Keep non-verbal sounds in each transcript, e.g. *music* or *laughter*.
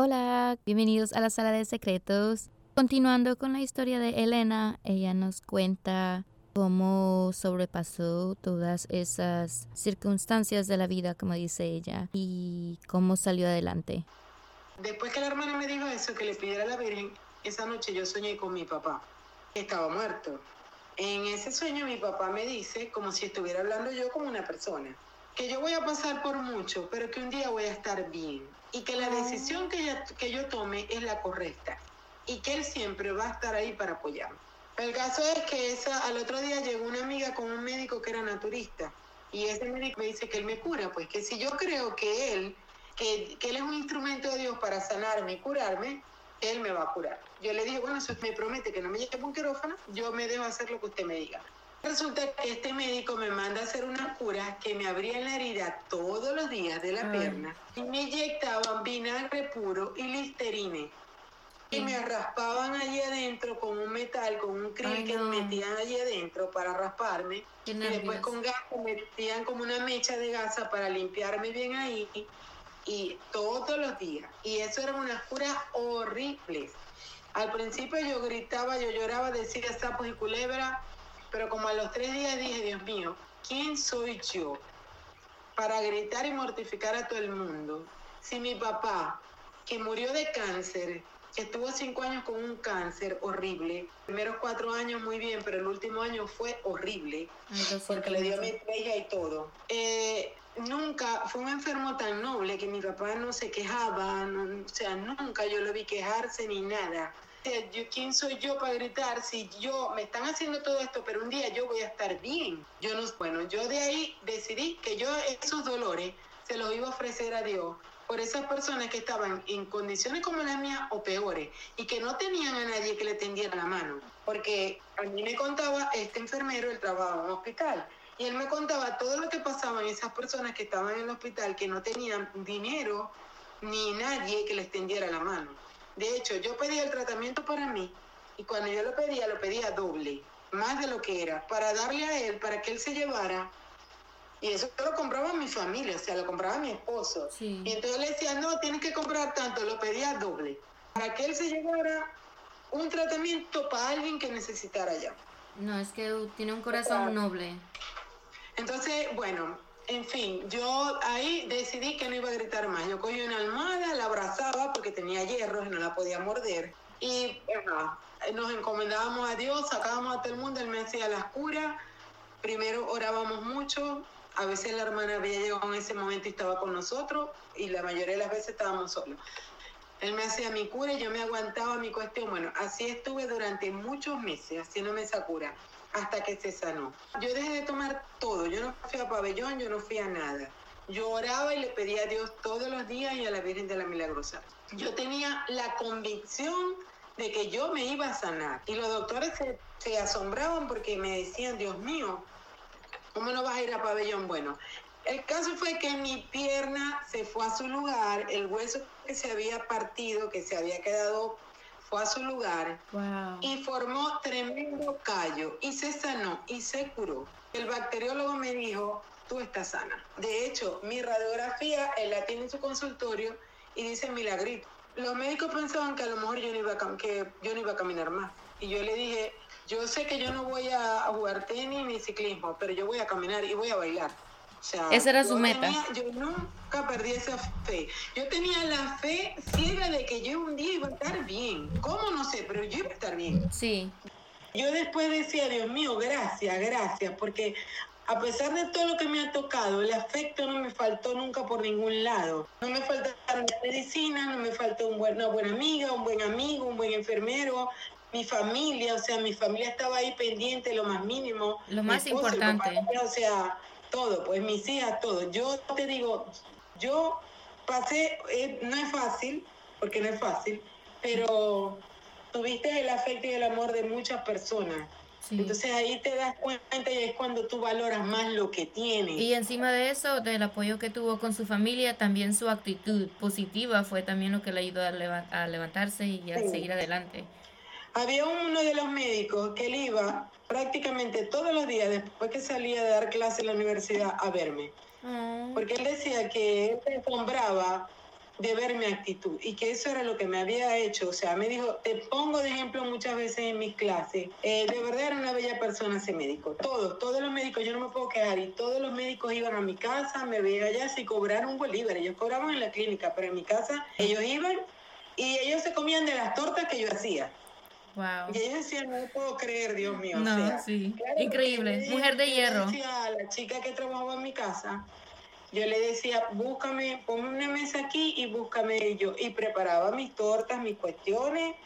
Hola, bienvenidos a la sala de secretos. Continuando con la historia de Elena, ella nos cuenta cómo sobrepasó todas esas circunstancias de la vida, como dice ella, y cómo salió adelante. Después que la hermana me dijo eso, que le pidiera a la Virgen, esa noche yo soñé con mi papá, que estaba muerto. En ese sueño mi papá me dice, como si estuviera hablando yo como una persona, que yo voy a pasar por mucho, pero que un día voy a estar bien y que la decisión que, que yo tome es la correcta y que él siempre va a estar ahí para apoyarme. El caso es que esa, al otro día llegó una amiga con un médico que era naturista y ese médico me dice que él me cura, pues que si yo creo que él, que, que él es un instrumento de Dios para sanarme y curarme, él me va a curar. Yo le dije, bueno, eso me promete que no me lleve un quirófano, yo me dejo hacer lo que usted me diga. Resulta que este médico me manda a hacer una cura que me abría la herida todos los días de la pierna y me inyectaban vinagre puro y listerine y me raspaban allí adentro con un metal, con un krill que me metían allí adentro para rasparme. y después con gas me metían como una mecha de gasa para limpiarme bien ahí. Y todos los días. Y eso eran unas curas horribles. Al principio yo gritaba, yo lloraba, decía sapos y culebra, pero como a los tres días dije, Dios mío, ¿quién soy yo para gritar y mortificar a todo el mundo? Si mi papá, que murió de cáncer, Estuvo cinco años con un cáncer horrible. Los primeros cuatro años muy bien, pero el último año fue horrible. porque le dio metralla y todo. Eh, nunca fue un enfermo tan noble que mi papá no se quejaba, o sea, nunca yo lo vi quejarse ni nada. yo, ¿Quién soy yo para gritar si yo me están haciendo todo esto, pero un día yo voy a estar bien? Yo no, bueno, yo de ahí decidí que yo esos dolores se los iba a ofrecer a Dios por esas personas que estaban en condiciones como las mías o peores y que no tenían a nadie que le tendiera la mano. Porque a mí me contaba este enfermero, él trabajaba en un hospital, y él me contaba todo lo que pasaba en esas personas que estaban en el hospital, que no tenían dinero ni nadie que les tendiera la mano. De hecho, yo pedía el tratamiento para mí y cuando yo lo pedía, lo pedía doble, más de lo que era, para darle a él, para que él se llevara y eso lo compraba mi familia, o sea, lo compraba mi esposo. Y entonces le decía, no, tienes que comprar tanto, lo pedía doble, para que él se llevara un tratamiento para alguien que necesitara ya. No, es que tiene un corazón noble. Entonces, bueno, en fin, yo ahí decidí que no iba a gritar más. Yo cogí una almohada, la abrazaba porque tenía hierros y no la podía morder. Y nos encomendábamos a Dios, sacábamos a todo el mundo, él me hacía las curas. Primero orábamos mucho, a veces la hermana había llegado en ese momento y estaba con nosotros y la mayoría de las veces estábamos solos. Él me hacía mi cura y yo me aguantaba mi cuestión. Bueno, así estuve durante muchos meses, haciéndome esa cura, hasta que se sanó. Yo dejé de tomar todo, yo no fui a pabellón, yo no fui a nada. Yo oraba y le pedía a Dios todos los días y a la Virgen de la Milagrosa. Yo tenía la convicción de que yo me iba a sanar. Y los doctores se, se asombraban porque me decían, Dios mío, ¿Cómo no vas a ir a pabellón? Bueno, el caso fue que mi pierna se fue a su lugar, el hueso que se había partido, que se había quedado, fue a su lugar y formó tremendo callo y se sanó y se curó. El bacteriólogo me dijo, tú estás sana. De hecho, mi radiografía, él la tiene en su consultorio y dice milagrito. Los médicos pensaban que a lo mejor yo no iba a, que yo no iba a caminar más. Y yo le dije, yo sé que yo no voy a jugar tenis ni ciclismo, pero yo voy a caminar y voy a bailar. O sea, esa era su meta. yo nunca perdí esa fe. Yo tenía la fe ciega de que yo un día iba a estar bien. ¿Cómo? No sé, pero yo iba a estar bien. Sí. Yo después decía, Dios mío, gracias, gracias, porque a pesar de todo lo que me ha tocado, el afecto no me faltó nunca por ningún lado. No me faltaron medicina, no me faltó una buena amiga, un buen amigo, un buen enfermero, mi familia, o sea, mi familia estaba ahí pendiente, lo más mínimo. Lo más importante. o sea, todo, pues mis hijas, todo. Yo te digo, yo pasé, eh, no es fácil, porque no es fácil, pero tuviste el afecto y el amor de muchas personas Entonces ahí te das cuenta y es cuando tú valoras más lo que tienes. Y encima de eso, del apoyo que tuvo con su familia, también su actitud positiva fue también lo que le ayudó a, levantarse y a seguir adelante. Había uno de los médicos que él iba prácticamente todos los días después que salía de dar clase en la universidad a verme. Ah. Porque él decía que él se asombraba de ver mi actitud y que eso era lo que me había hecho. O sea, me dijo, te pongo de ejemplo muchas veces en mis clases. Eh, de verdad era una bella persona ese médico. Todos, todos los médicos, yo no me puedo quejar. Y todos los médicos iban a mi casa, me veían allá si cobraron un bolívar. Ellos cobraban en la clínica, pero en mi casa ellos iban y ellos se comían de las tortas que yo hacía. Wow. Y ella decía, no puedo creer, Dios mío. No, sí. Increíble. Mujer de hierro. Decía la chica que trabajaba en mi casa, yo le decía, búscame, ponme una mesa aquí y búscame yo. Y preparaba mis tortas, mis cuestiones.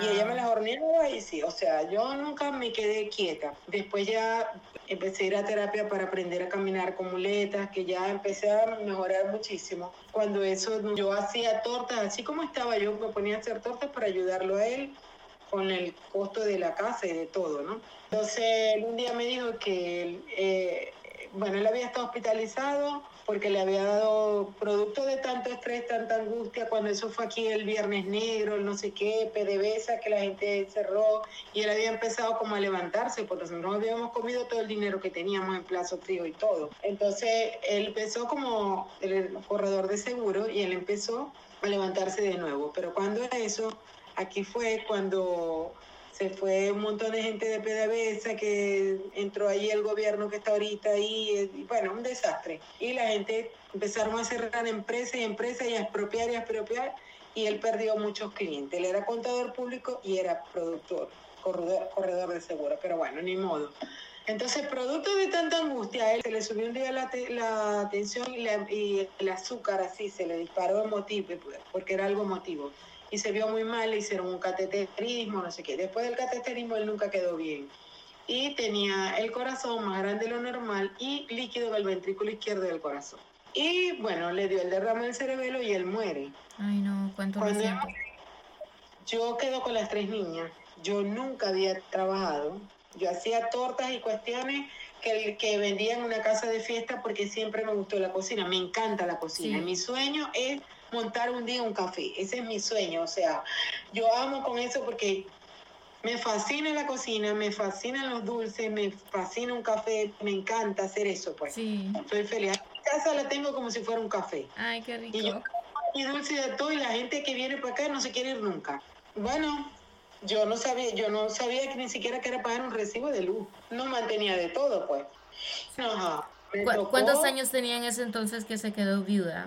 Y ella me las horneaba y sí, o sea, yo nunca me quedé quieta. Después ya empecé a ir a terapia para aprender a caminar con muletas, que ya empecé a mejorar muchísimo. Cuando eso, yo hacía tortas, así como estaba yo, me ponía a hacer tortas para ayudarlo a él con el costo de la casa y de todo, ¿no? Entonces, un día me dijo que, eh, bueno, él había estado hospitalizado porque le había dado producto de tanto estrés, tanta angustia, cuando eso fue aquí el viernes negro, el no sé qué, PDVSA, que la gente cerró y él había empezado como a levantarse, porque nosotros habíamos comido todo el dinero que teníamos en plazo frío y todo. Entonces él empezó como el corredor de seguro y él empezó a levantarse de nuevo, pero cuando eso, aquí fue cuando se fue un montón de gente de PDVSA que entró ahí el gobierno que está ahorita ahí, y bueno, un desastre. Y la gente empezaron a cerrar empresas y empresas y a expropiar y expropiar y él perdió muchos clientes. Él era contador público y era productor, corredor, corredor de seguro, pero bueno, ni modo. Entonces, producto de tanta angustia, a él se le subió un día la, la tensión y, y, el azúcar así, se le disparó emotivo, porque era algo emotivo y se vio muy mal, le hicieron un cateterismo, no sé qué. Después del cateterismo él nunca quedó bien. Y tenía el corazón más grande de lo normal y líquido en el ventrículo izquierdo del corazón. Y bueno, le dio el derrame del cerebelo y él muere. Ay, no, cuánto siento. Yo quedo con las tres niñas. Yo nunca había trabajado. Yo hacía tortas y cuestiones que, que vendía en una casa de fiesta porque siempre me gustó la cocina. Me encanta la cocina. Mi sueño es montar un día un café. Ese es mi sueño. O sea, yo amo con eso porque me fascina la cocina, me fascinan los dulces, me fascina un café, me encanta hacer eso, pues. Sí. Soy feliz. Mi casa la tengo como si fuera un café. Ay, qué rico. Y yo y dulce de todo y la gente que viene para acá no se quiere ir nunca. Bueno, yo no sabía, yo no sabía que ni siquiera que era pagar un recibo de luz. No mantenía de todo, pues. ¿Cuántos años tenía en ese entonces que se quedó viuda?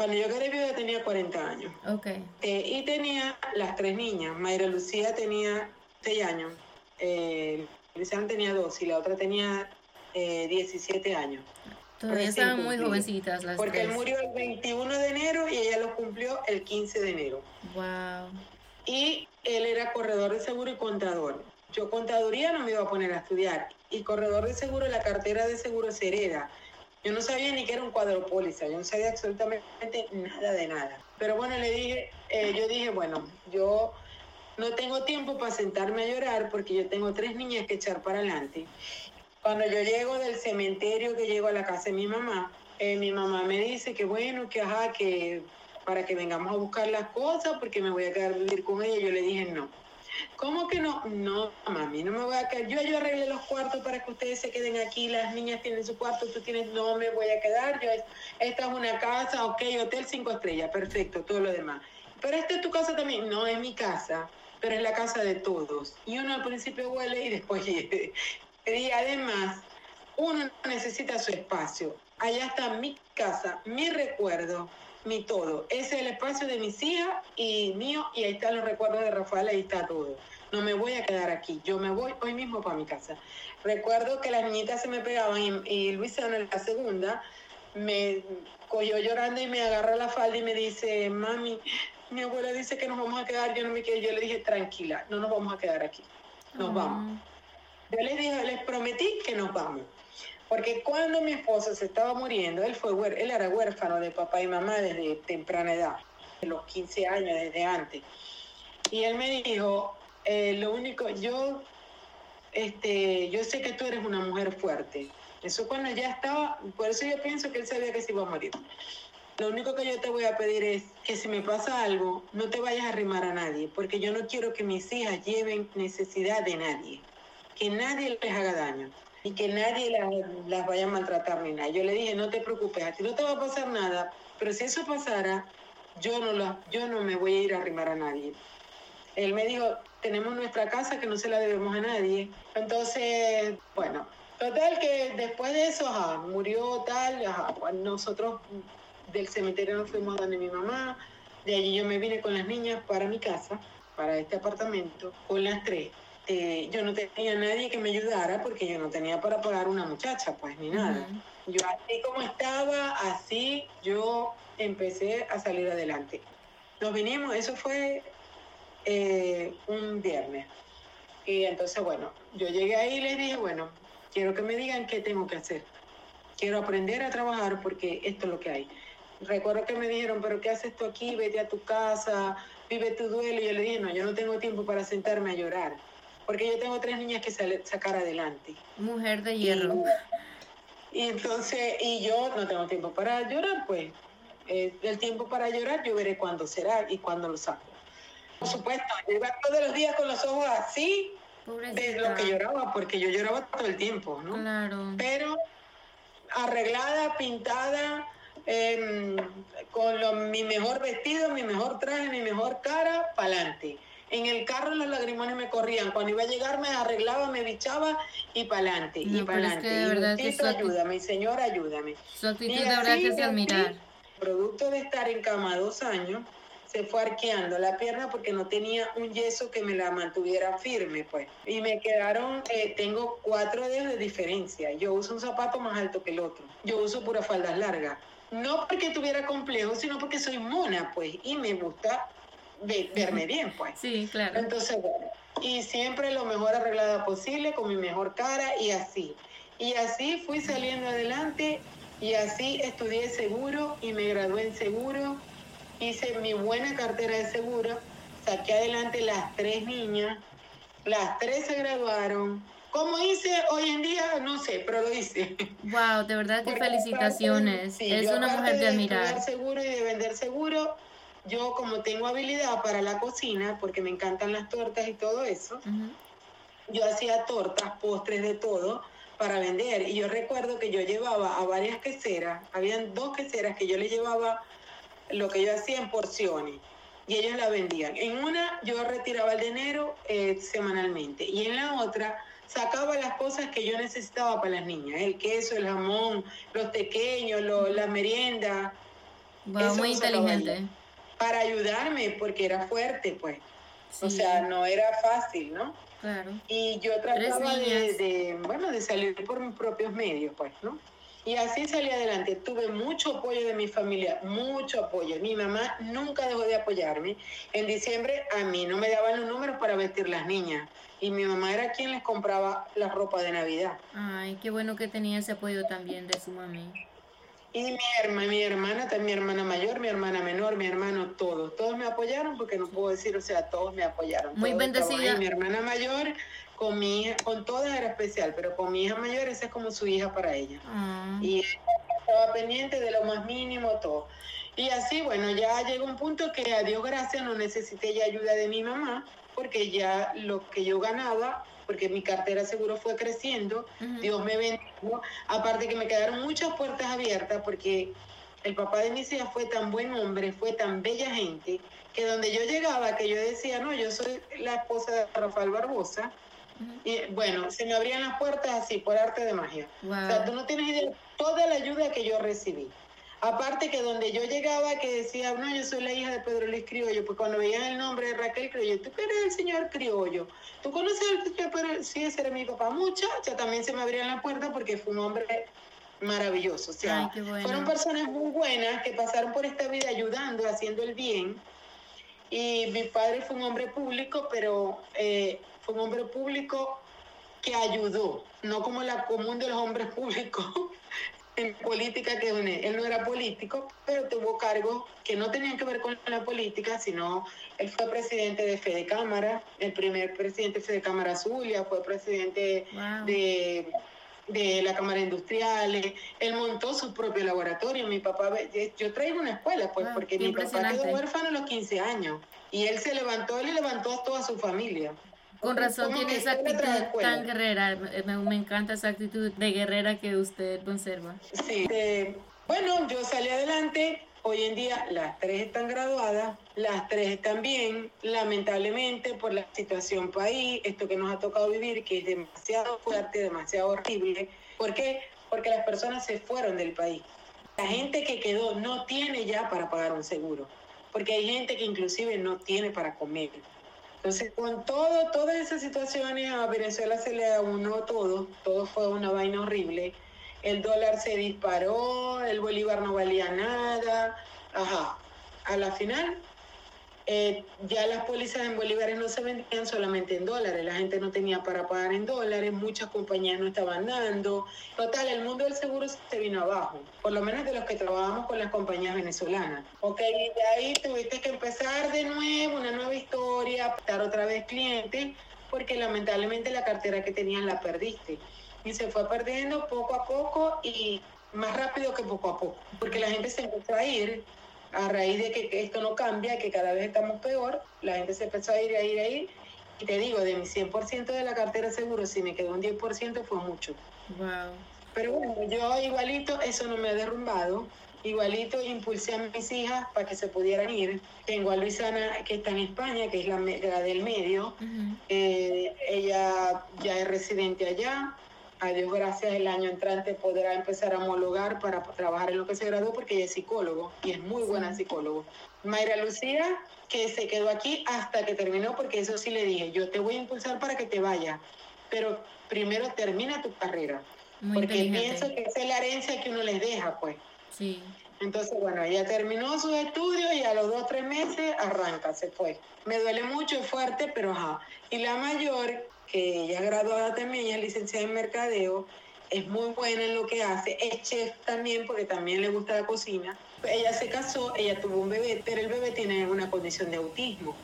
Cuando yo quedé viuda tenía 40 años. Ok. Eh, y tenía las tres niñas. Mayra Lucía tenía 6 años. Eh, Luciana tenía 2 y la otra tenía eh, 17 años. Todavía estaban muy jovencitas las Porque él murió el 21 de enero y ella lo cumplió el 15 de enero. Wow. Y él era corredor de seguro y contador. Yo contaduría no me iba a poner a estudiar. Y corredor de seguro, la cartera de seguro se hereda. Yo no sabía ni que era un cuadropóliza, yo no sabía absolutamente nada de nada. Pero bueno, le dije, eh, yo dije, bueno, yo no tengo tiempo para sentarme a llorar porque yo tengo tres niñas que echar para adelante. Cuando yo llego del cementerio, que llego a la casa de mi mamá, eh, mi mamá me dice que bueno, que ajá, que para que vengamos a buscar las cosas porque me voy a quedar a vivir con ella. Yo le dije no. ¿Cómo que no? No, mami, no me voy a quedar. Yo, yo arreglé los cuartos para que ustedes se queden aquí, las niñas tienen su cuarto, tú tienes, no me voy a quedar. Yo, esta es una casa, ok, hotel cinco estrellas, perfecto, todo lo demás. Pero esta es tu casa también. No, es mi casa, pero es la casa de todos. Y uno al principio huele y después *laughs* Y además, uno necesita su espacio. Allá está mi casa, mi recuerdo, mi todo. Ese es el espacio de mis hijas y mío, y ahí están los recuerdos de Rafael, ahí está todo. No me voy a quedar aquí, yo me voy hoy mismo para mi casa. Recuerdo que las niñitas se me pegaban y, y Luisana, la segunda, me cogió llorando y me agarra la falda y me dice, mami, mi abuela dice que nos vamos a quedar, yo no me quedo, yo le dije, tranquila, no nos vamos a quedar aquí, nos vamos. Yo les dije, les prometí que nos vamos. Porque cuando mi esposo se estaba muriendo, él, fue, él era huérfano de papá y mamá desde temprana edad, de los 15 años, desde antes. Y él me dijo, eh, lo único, yo este, yo sé que tú eres una mujer fuerte. Eso cuando ya estaba, por eso yo pienso que él sabía que se iba a morir. Lo único que yo te voy a pedir es que si me pasa algo, no te vayas a arrimar a nadie, porque yo no quiero que mis hijas lleven necesidad de nadie, que nadie les haga daño y que nadie las, las vaya a maltratar ni nada. Yo le dije, no te preocupes, a ti no te va a pasar nada, pero si eso pasara, yo no, la, yo no me voy a ir a arrimar a nadie. Él me dijo, tenemos nuestra casa que no se la debemos a nadie. Entonces, bueno, total que después de eso, ajá, murió tal, ajá, nosotros del cementerio nos fuimos donde mi mamá, de allí yo me vine con las niñas para mi casa, para este apartamento, con las tres. Eh, yo no tenía nadie que me ayudara porque yo no tenía para pagar una muchacha, pues ni nada. Yo así como estaba, así yo empecé a salir adelante. Nos vinimos, eso fue eh, un viernes. Y entonces, bueno, yo llegué ahí y les dije, bueno, quiero que me digan qué tengo que hacer. Quiero aprender a trabajar porque esto es lo que hay recuerdo que me dijeron, pero ¿qué haces tú aquí? Vete a tu casa, vive tu duelo. Y yo le dije, no, yo no tengo tiempo para sentarme a llorar, porque yo tengo tres niñas que sacar adelante. Mujer de hierro. Y, entonces, y yo no tengo tiempo para llorar, pues. Eh, el tiempo para llorar yo veré cuándo será y cuándo lo saco. Por supuesto, yo iba todos los días con los ojos así de lo que lloraba, porque yo lloraba todo el tiempo, ¿no? Claro. Pero arreglada, pintada, Em, con mi mejor vestido, mi mejor traje, mi mejor cara, para adelante. En el carro los lagrimones me corrían. Cuando iba a llegar me arreglaba, me bichaba y para adelante. y para adelante. y ayúdame, Señor, ayúdame. Su actitud de verdad que es admirar. Producto de estar en cama dos años, se fue arqueando la pierna porque no tenía un yeso que me la mantuviera firme, pues. Y me quedaron, eh, tengo cuatro dedos de diferencia. Yo uso un zapato más alto que el otro. Yo uso pura faldas largas no porque tuviera complejo, sino porque soy mona, pues, y me gusta verme bien, pues. Sí, claro. Entonces, bueno, y siempre lo mejor arreglada posible, con mi mejor cara y así. Y así fui saliendo adelante y así estudié seguro y me gradué en seguro. Hice mi buena cartera de seguro, saqué adelante las tres niñas, las tres se graduaron, ¿Cómo hice hoy en día? No sé, pero lo hice. Wow, de verdad que felicitaciones. es una mujer de admirar. De seguro y de vender seguro, yo como tengo habilidad para la cocina, porque me encantan las tortas y todo eso, yo hacía tortas, postres de todo para vender. Y yo recuerdo que yo llevaba a varias queseras, habían dos queseras que yo le llevaba lo que yo hacía en porciones y ellos la vendían. En una yo retiraba el dinero eh, semanalmente y en la otra sacaba las cosas que yo necesitaba para las niñas, el queso, el jamón, los pequeños, la merienda. muy inteligente. Para ayudarme, porque era fuerte, pues. O sea, no era fácil, ¿no? Claro. Y yo trataba de, de, bueno, de salir por mis propios medios, pues, ¿no? Y así salí adelante. Tuve mucho apoyo de mi familia, mucho apoyo. Mi mamá nunca dejó de apoyarme. En diciembre a mí no me daban los números para vestir las niñas. Y mi mamá era quien les compraba la ropa de Navidad. Ay, qué bueno que tenía ese apoyo también de su mami. Y mi hermana, mi hermana, también mi hermana mayor, mi hermana menor, mi hermano, todos. Todos me apoyaron porque no puedo decir, o sea, todos me apoyaron. Muy bendecida. Y mi hermana mayor con mi hija, con todas era especial, pero con mi hija mayor esa es como su hija para ella. Ah. Y estaba pendiente de lo más mínimo, todo. Y así, bueno, ya llegó un punto que a Dios gracias no necesité ya ayuda de mi mamá, porque ya lo que yo ganaba, porque mi cartera seguro fue creciendo, Dios me bendijo, aparte que me quedaron muchas puertas abiertas, porque el papá de mis hijas fue tan buen hombre, fue tan bella gente, que donde yo llegaba, que yo decía, no, yo soy la esposa de Rafael Barbosa, y bueno, se me abrían las puertas así, por arte de magia. O sea, tú no tienes idea toda la ayuda que yo recibí. Aparte que donde yo llegaba que decía, no, yo soy la hija de Pedro Luis Criollo, pues cuando veían el nombre de Raquel Criollo, tú que eres el señor Criollo, tú conoces al señor Pedro, sí, ese era mi papá, muchacha, también se me abrían las puertas porque fue un hombre maravilloso. O sea, fueron personas muy buenas que pasaron por esta vida ayudando, haciendo el bien. Y mi padre fue un hombre público, pero eh, fue un hombre público que ayudó, no como la común de los hombres públicos, en política que él no era político, pero tuvo cargos que no tenían que ver con la política, sino él fue presidente de Fede Cámara, el primer presidente de Fede Cámara Zulia, fue presidente de, de la Cámara Industrial, él montó su propio laboratorio, mi papá, yo traigo una escuela, pues, porque mi papá quedó huérfano a los 15 años, y él se levantó, él levantó a toda su familia. Con razón tiene esa actitud tan guerrera. Me, encanta esa actitud de guerrera que usted conserva. Sí. Eh, bueno, yo salí adelante. Hoy en día las tres están graduadas, las tres están bien. Lamentablemente por la situación país, esto que nos ha tocado vivir, que es demasiado fuerte, demasiado horrible. ¿Por qué? Porque las personas se fueron del país. La gente que quedó no tiene ya para pagar un seguro, porque hay gente que inclusive no tiene para comer. Entonces, con todo, todas esas situaciones, a Venezuela se le aunó todo, todo fue una vaina horrible. El dólar se disparó, el bolívar no valía nada, ajá. A la final, eh, ya las pólizas en bolívares no se vendían solamente en dólares, la gente no tenía para pagar en dólares, muchas compañías no estaban dando. Total, el mundo del seguro se vino abajo, por lo menos de los que trabajamos con las compañías venezolanas. Ok, y de ahí tuviste que empezar de nuevo, una nueva historia, dar otra vez clientes, porque lamentablemente la cartera que tenían la perdiste. Y se fue perdiendo poco a poco y más rápido que poco a poco, porque la gente se empezó a ir a raíz de que, esto no cambia, que cada vez estamos peor, la gente se empezó a ir, a ir, a ir. Y te digo, de mi 100% de la cartera seguro, si me quedó un 10% fue mucho. Wow. Pero bueno, yo igualito, eso no me ha derrumbado. Igualito impulsé a mis hijas para que se pudieran ir. Tengo a Luisana que está en España, que es la, del medio. Eh, ella ya es residente allá a Dios gracias, el año entrante podrá empezar a homologar para trabajar en lo que se graduó porque ella es psicólogo y es muy buena psicólogo. Mayra Lucía, que se quedó aquí hasta que terminó, porque eso sí le dije, yo te voy a impulsar para que te vaya, pero primero termina tu carrera, porque pienso que esa es la herencia que uno les deja, pues. Sí. Entonces, bueno, ella terminó sus estudios y a los dos, tres meses arranca, se fue. Me duele mucho, es fuerte, pero ajá. Y la mayor, que ella es graduada también, ella es licenciada en mercadeo, es muy buena en lo que hace, es chef también porque también le gusta la cocina. Ella se casó, ella tuvo un bebé, pero el bebé tiene una condición de autismo.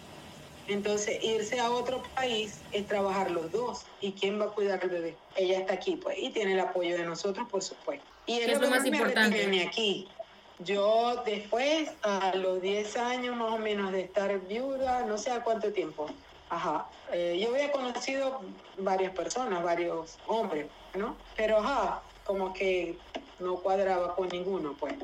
Entonces, irse a otro país es trabajar los dos. ¿Y quién va a cuidar al bebé? Ella está aquí, pues, y tiene el apoyo de nosotros, por supuesto. Y es lo más importante. aquí. Yo después, a los 10 años más o menos de estar viuda, no sé a cuánto tiempo, Ajá. Eh, yo había conocido varias personas, varios hombres, ¿no? Pero ajá, como que no cuadraba con ninguno, pues.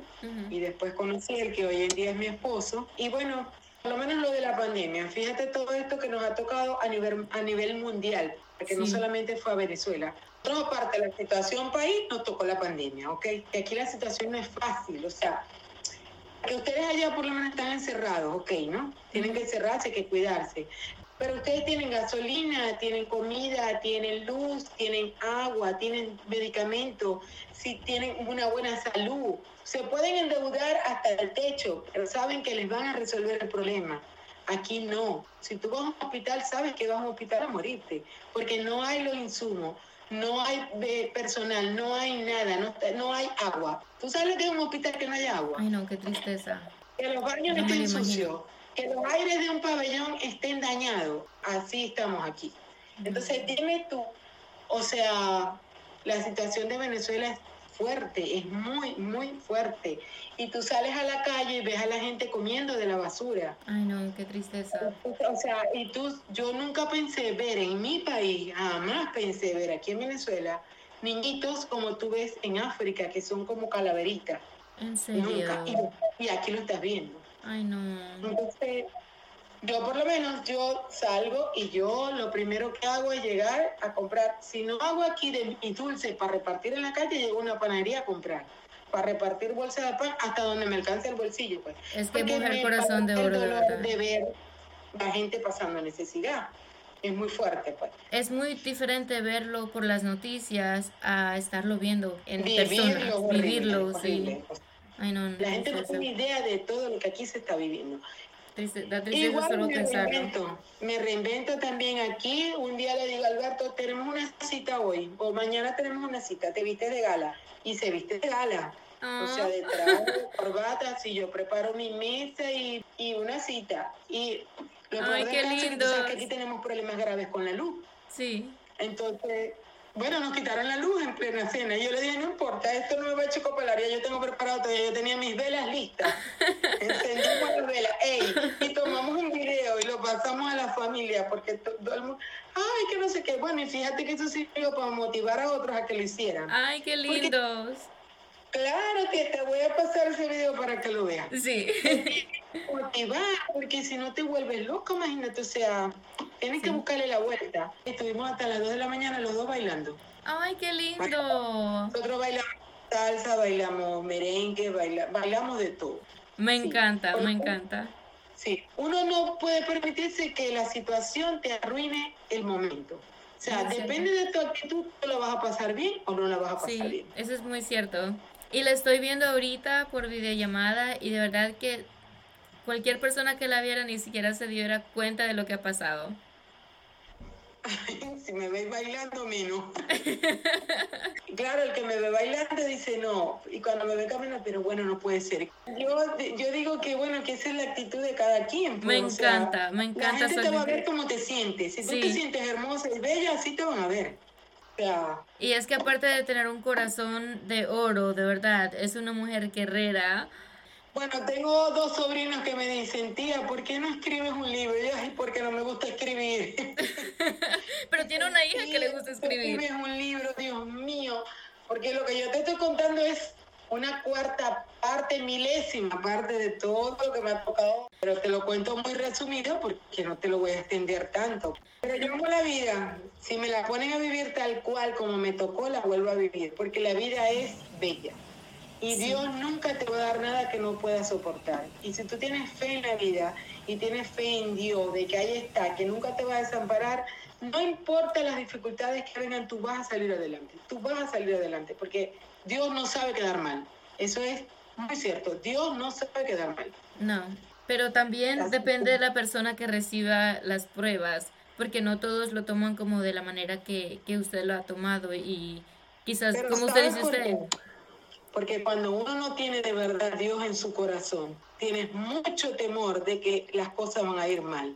Y después conocí el que hoy en día es mi esposo. Y bueno, por lo menos lo de la pandemia. Fíjate todo esto que nos ha tocado a nivel, a nivel mundial, porque no solamente fue a Venezuela. Por otra parte, la situación país nos tocó la pandemia, ¿ok? Que aquí la situación no es fácil, o sea, que ustedes allá por lo menos están encerrados, ok, ¿no? Tienen que encerrarse, que cuidarse. Pero ustedes tienen gasolina, tienen comida, tienen luz, tienen agua, tienen medicamentos, si tienen una buena salud. Se pueden endeudar hasta el techo, pero saben que les van a resolver el problema. Aquí no. Si tú vas a un hospital, sabes que vas a un hospital a morirte, porque no hay los insumos, no hay personal, no hay nada, no, no hay agua. ¿Tú sabes lo que es un hospital que no hay agua? Ay, no, qué tristeza. Que los baños estén sucios que los aires de un pabellón estén dañados. Así estamos aquí. Entonces, dime tú, o sea, la situación de Venezuela es fuerte, es muy, muy fuerte. Y tú sales a la calle y ves a la gente comiendo de la basura. Ay, no, qué tristeza. O sea, y tú, yo nunca pensé ver en mi país, jamás pensé ver aquí en Venezuela, niñitos como tú ves en África, que son como calaveritas. ¿En serio? Nunca. y aquí lo estás viendo. Ay, no. Entonces, yo por lo menos, yo salgo y yo lo primero que hago es llegar a comprar. Si no hago aquí de mi dulce para repartir en la calle, llego a una panadería a comprar. Para repartir bolsas de pan hasta donde me alcance el bolsillo, pues. Es que mujer corazón de oro. de ver la gente pasando necesidad es muy fuerte, pues. Es muy diferente verlo por las noticias a estarlo viendo en persona, vivirlo, sí. La gente no tiene idea de todo lo que aquí se está viviendo. Triste, da tristeza solo me pensarlo. reinvento, me reinvento también aquí. Un día le digo, Alberto, tenemos una cita hoy, o mañana tenemos una cita, te viste de gala. Y se viste de gala. O sea, Ah. de traje, *laughs* corbata, si yo preparo mi mesa y, y una cita. Y lo Ay, qué caso es que aquí tenemos problemas graves con la luz. Sí. Entonces, bueno, nos quitaron la luz en plena cena. Y yo le dije, no importa, esto no me va a chocopelar. Ya yo tengo preparado todavía, yo tenía mis velas listas. *laughs* Encendimos las velas. Ey, y tomamos un video y lo pasamos a la familia porque to- todo el mundo, ay, que no sé qué. Bueno, y fíjate que eso sirvió para motivar a otros a que lo hicieran. Ay, qué lindos. Claro que te voy a pasar ese video para que lo veas. Sí. Motivar, porque si no te vuelves loco, imagínate, o sea, tienes que buscarle la vuelta. Estuvimos hasta las 2 de la mañana los dos bailando. Ay, qué lindo. Nosotros bailamos salsa, bailamos merengue, baila- bailamos de todo. Me Sí. encanta, me encanta. Sí, uno no puede permitirse que la situación te arruine el momento. O sea, depende de tu actitud, ¿tú la vas a pasar bien o no la vas a pasar Sí, bien? eso es muy cierto. Y la estoy viendo ahorita por videollamada y de verdad que cualquier persona que la viera ni siquiera se diera cuenta de lo que ha pasado. *laughs* si me ves bailando, menos. *laughs* claro, el que me ve bailando dice no, y cuando me ve caminando, pero bueno, no puede ser. Yo, yo digo que bueno, que esa es la actitud de cada quien. pues, Me sea, encanta, me La encanta gente su te va a ver como te sientes. Si tú Sí. te sientes hermosa y bella, así te van a ver. O sea, Y es que aparte de tener un corazón de oro, de verdad, es una mujer guerrera. Bueno, tengo dos sobrinos que me dicen, tía, ¿por qué no escribes un libro? Y yo, ay, porque no me gusta escribir. *laughs* Pero tiene una hija que le gusta ¿tú escribir. Escribes un libro, Dios mío. Porque lo que yo te estoy contando es una cuarta parte, milésima parte de todo lo que me ha tocado. Pero te lo cuento muy resumido porque no te lo voy a extender tanto. Pero yo amo la vida. Si me la ponen a vivir tal cual como me tocó, la vuelvo a vivir. Porque la vida es bella. Y Sí. Dios nunca te va a dar nada que no puedas soportar. Y si tú tienes fe en la vida y tienes fe en Dios, de que ahí está, que nunca te va a desamparar, no importa las dificultades que vengan, tú vas a salir adelante. Tú vas a salir adelante, porque Dios no sabe quedar mal. Eso es muy cierto. Dios no sabe quedar mal. No, pero también Así depende de la persona que reciba las pruebas, porque no todos lo toman como de la manera que, que usted lo ha tomado y quizás, Pero como usted ¿sabes dice usted? Porque cuando uno no tiene de verdad Dios en su corazón, tienes mucho temor de que las cosas van a ir mal.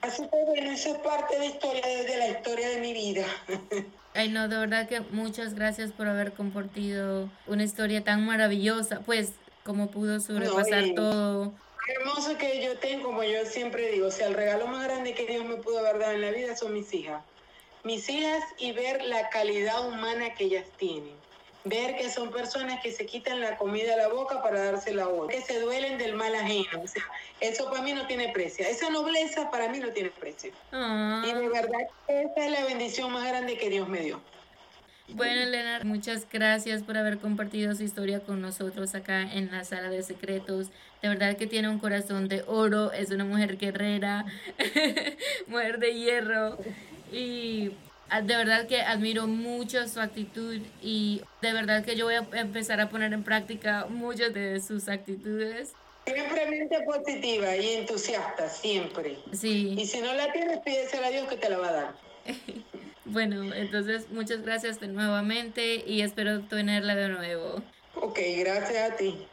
Así que bueno, eso es parte de historia, de la historia de mi vida. *laughs* ay no, de verdad que muchas gracias por haber compartido una historia tan maravillosa, pues como pudo sobrepasar y- todo. hermoso que yo tengo, como yo siempre digo, o sea, el regalo más grande que Dios me pudo haber dado en la vida son mis hijas. Mis hijas y ver la calidad humana que ellas tienen. Ver que son personas que se quitan la comida a la boca para dársela a otra, que se duelen del mal ajeno. O sea, eso para mí no tiene precio. Esa nobleza para mí no tiene precio. Ah, Y de verdad, esa es la bendición más grande que Dios me dio. Bueno, Elena, muchas gracias por haber compartido su historia con nosotros acá en la sala de secretos. De verdad que tiene un corazón de oro, es una mujer guerrera, *laughs* mujer de hierro. Y de verdad que admiro mucho su actitud y de verdad que yo voy a empezar a poner en práctica muchas de sus actitudes. Siempre mente positiva y entusiasta, siempre. Sí. Y si no la tienes, pídesela a Dios que te la va a dar. *laughs* Bueno, entonces muchas gracias de nuevamente y espero tenerla de nuevo. Ok, gracias a ti.